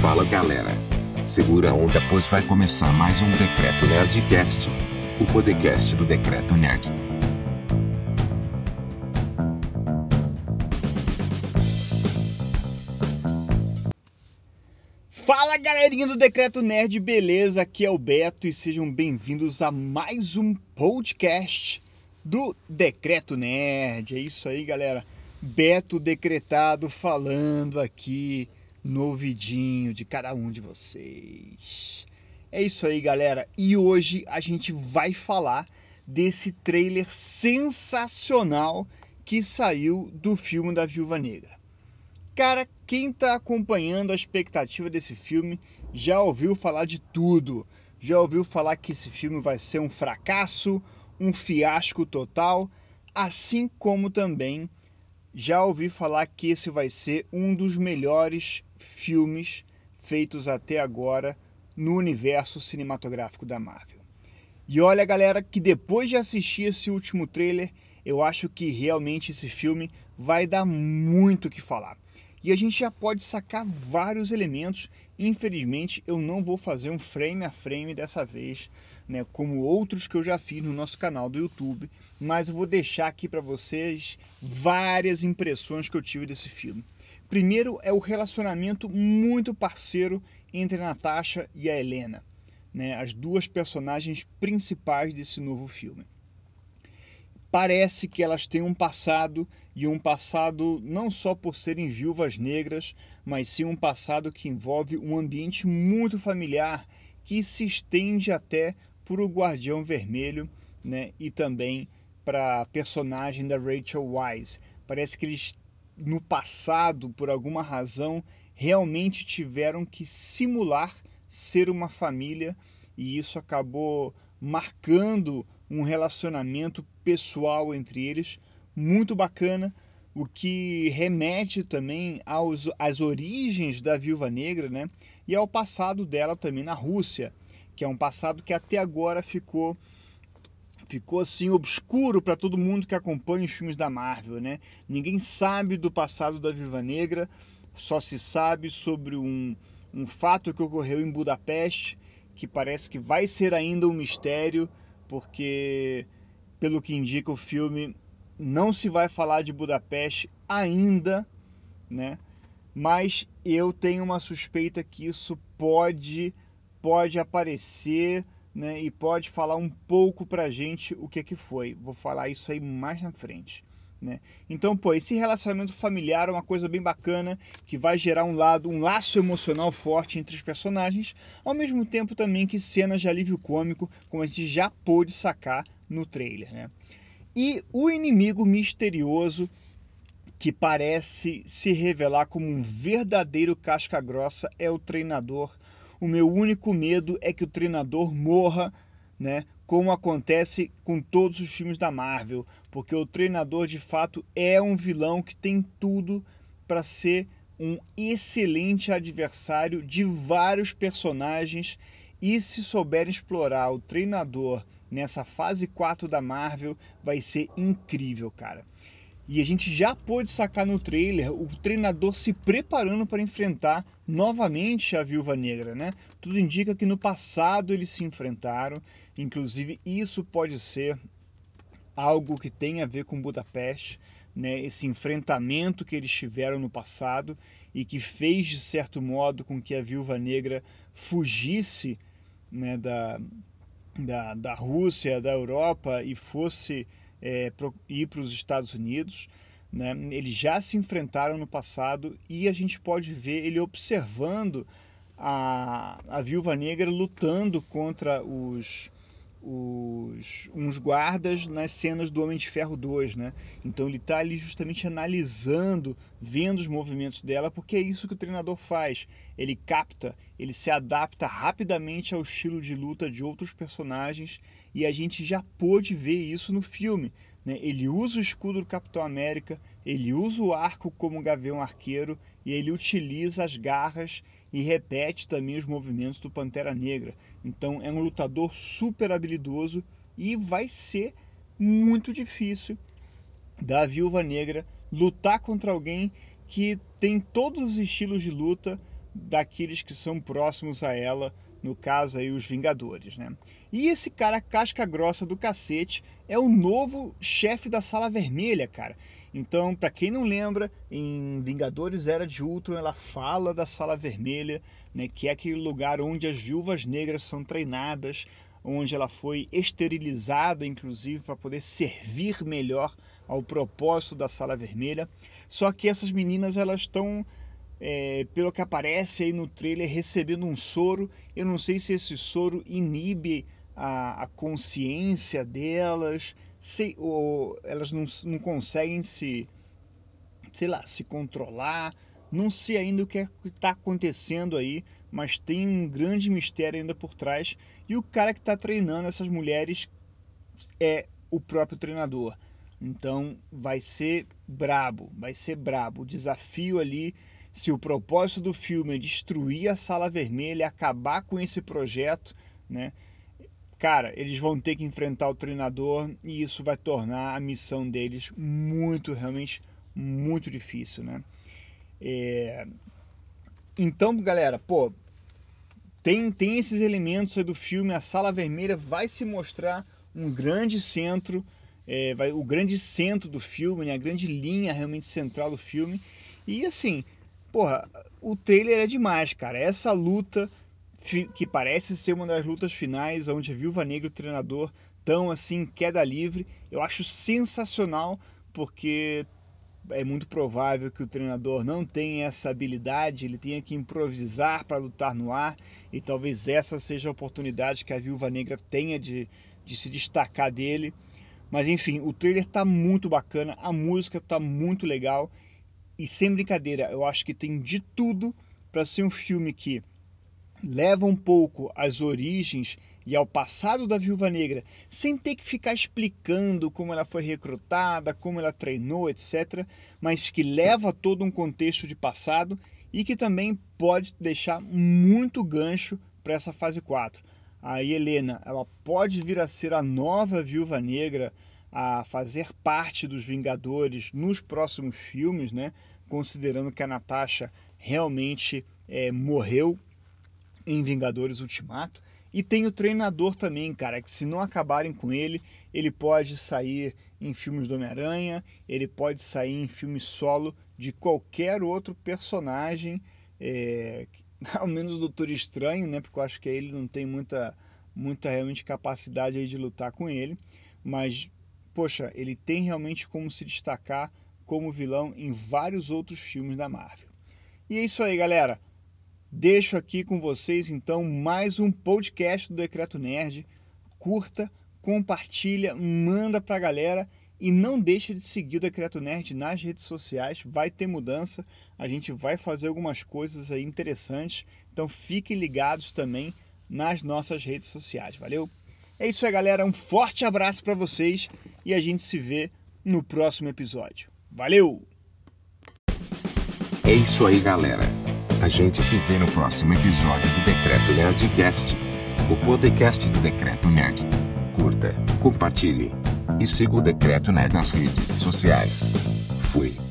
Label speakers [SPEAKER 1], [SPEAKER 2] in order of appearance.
[SPEAKER 1] Fala galera. Segura a onda, pois vai começar mais um Decreto Nerdcast. O podcast do Decreto Nerd.
[SPEAKER 2] Fala galerinha do Decreto Nerd, beleza? Aqui é o Beto e sejam bem-vindos a mais um podcast do Decreto Nerd. É isso aí, galera. Beto decretado falando aqui no ouvidinho de cada um de vocês. É isso aí, galera. E hoje a gente vai falar desse trailer sensacional que saiu do filme da Viúva Negra. Cara, quem está acompanhando a expectativa desse filme já ouviu falar de tudo. Já ouviu falar que esse filme vai ser um fracasso, um fiasco total, assim como também já ouvi falar que esse vai ser um dos melhores filmes feitos até agora no universo cinematográfico da Marvel. E olha, galera, que depois de assistir esse último trailer, eu acho que realmente esse filme vai dar muito o que falar. E a gente já pode sacar vários elementos. Infelizmente, eu não vou fazer um frame a frame dessa vez, né, como outros que eu já fiz no nosso canal do YouTube, mas eu vou deixar aqui para vocês várias impressões que eu tive desse filme. Primeiro é o relacionamento muito parceiro entre Natasha e a Helena, né, as duas personagens principais desse novo filme. Parece que elas têm um passado e um passado não só por serem viúvas negras, mas sim um passado que envolve um ambiente muito familiar que se estende até para o Guardião Vermelho né, e também para a personagem da Rachel Wise. Parece que eles, no passado, por alguma razão, realmente tiveram que simular ser uma família e isso acabou marcando um relacionamento pessoal entre eles muito bacana, o que remete também aos, às origens da Viúva Negra né? e ao passado dela também na Rússia que é um passado que até agora ficou ficou assim obscuro para todo mundo que acompanha os filmes da Marvel, né? Ninguém sabe do passado da Viva Negra, só se sabe sobre um, um fato que ocorreu em Budapeste, que parece que vai ser ainda um mistério, porque pelo que indica o filme, não se vai falar de Budapeste ainda, né? Mas eu tenho uma suspeita que isso pode pode aparecer né, e pode falar um pouco pra gente o que, que foi. Vou falar isso aí mais na frente. Né? Então, pô, esse relacionamento familiar é uma coisa bem bacana que vai gerar um lado, um laço emocional forte entre os personagens, ao mesmo tempo também que cenas de alívio cômico, como a gente já pôde sacar no trailer. Né? E o inimigo misterioso que parece se revelar como um verdadeiro casca-grossa é o treinador o meu único medo é que o treinador morra, né? Como acontece com todos os filmes da Marvel, porque o treinador de fato é um vilão que tem tudo para ser um excelente adversário de vários personagens e se souber explorar o treinador nessa fase 4 da Marvel, vai ser incrível, cara. E a gente já pôde sacar no trailer o treinador se preparando para enfrentar novamente a Viúva Negra, né? Tudo indica que no passado eles se enfrentaram, inclusive isso pode ser algo que tem a ver com Budapeste, né? Esse enfrentamento que eles tiveram no passado e que fez de certo modo com que a Viúva Negra fugisse, né, da, da, da Rússia, da Europa e fosse é, ir para os Estados Unidos. Né? Eles já se enfrentaram no passado e a gente pode ver ele observando a, a viúva negra lutando contra os, os uns guardas nas cenas do Homem de Ferro 2, né? Então ele está ali justamente analisando, vendo os movimentos dela, porque é isso que o treinador faz. Ele capta, ele se adapta rapidamente ao estilo de luta de outros personagens e a gente já pôde ver isso no filme. Né? Ele usa o escudo do Capitão América, ele usa o arco como gavião arqueiro e ele utiliza as garras e repete também os movimentos do Pantera Negra. Então é um lutador super habilidoso e vai ser muito difícil da Viúva Negra lutar contra alguém que tem todos os estilos de luta daqueles que são próximos a ela, no caso aí os Vingadores, né? E esse cara casca grossa do cacete é o novo chefe da Sala Vermelha, cara. Então, para quem não lembra, em Vingadores Era de Ultron, ela fala da Sala Vermelha, né, que é aquele lugar onde as viúvas negras são treinadas, onde ela foi esterilizada, inclusive, para poder servir melhor ao propósito da Sala Vermelha. Só que essas meninas elas estão, é, pelo que aparece aí no trailer, recebendo um soro. Eu não sei se esse soro inibe a, a consciência delas, se, ou elas não, não conseguem se, sei lá, se controlar. Não sei ainda o que é está acontecendo aí, mas tem um grande mistério ainda por trás. E o cara que está treinando essas mulheres é o próprio treinador. Então vai ser brabo, vai ser brabo. O desafio ali, se o propósito do filme é destruir a sala vermelha, acabar com esse projeto, né? cara, eles vão ter que enfrentar o treinador e isso vai tornar a missão deles muito, realmente muito difícil, né? É... Então, galera, pô, tem, tem esses elementos aí do filme, a Sala Vermelha vai se mostrar um grande centro, é, vai, o grande centro do filme, né? a grande linha realmente central do filme. E assim, porra, o trailer é demais, cara. Essa luta que parece ser uma das lutas finais, onde a Viúva Negra e o treinador estão assim, queda livre. Eu acho sensacional, porque é muito provável que o treinador não tenha essa habilidade, ele tenha que improvisar para lutar no ar, e talvez essa seja a oportunidade que a Viúva Negra tenha de, de se destacar dele. Mas enfim, o trailer está muito bacana, a música está muito legal, e sem brincadeira, eu acho que tem de tudo para ser um filme que leva um pouco às origens e ao passado da Viúva Negra, sem ter que ficar explicando como ela foi recrutada, como ela treinou, etc., mas que leva todo um contexto de passado e que também pode deixar muito gancho para essa fase 4. A Helena, ela pode vir a ser a nova Viúva Negra, a fazer parte dos Vingadores nos próximos filmes, né? Considerando que a Natasha realmente é, morreu em Vingadores Ultimato. E tem o treinador também, cara, que se não acabarem com ele, ele pode sair em filmes do Homem-Aranha, ele pode sair em filme solo de qualquer outro personagem, é, ao menos o Doutor Estranho, né? Porque eu acho que ele não tem muita, muita realmente capacidade de lutar com ele. Mas, poxa, ele tem realmente como se destacar como vilão em vários outros filmes da Marvel. E é isso aí, galera. Deixo aqui com vocês então mais um podcast do Decreto Nerd. Curta, compartilha, manda pra galera e não deixa de seguir o Decreto Nerd nas redes sociais. Vai ter mudança, a gente vai fazer algumas coisas aí interessantes. Então fiquem ligados também nas nossas redes sociais. Valeu? É isso aí, galera. Um forte abraço para vocês e a gente se vê no próximo episódio. Valeu!
[SPEAKER 1] É isso aí, galera. A gente se vê no próximo episódio do Decreto Nerdcast, o podcast do Decreto Nerd. Curta, compartilhe e siga o Decreto Nerd nas redes sociais. Fui.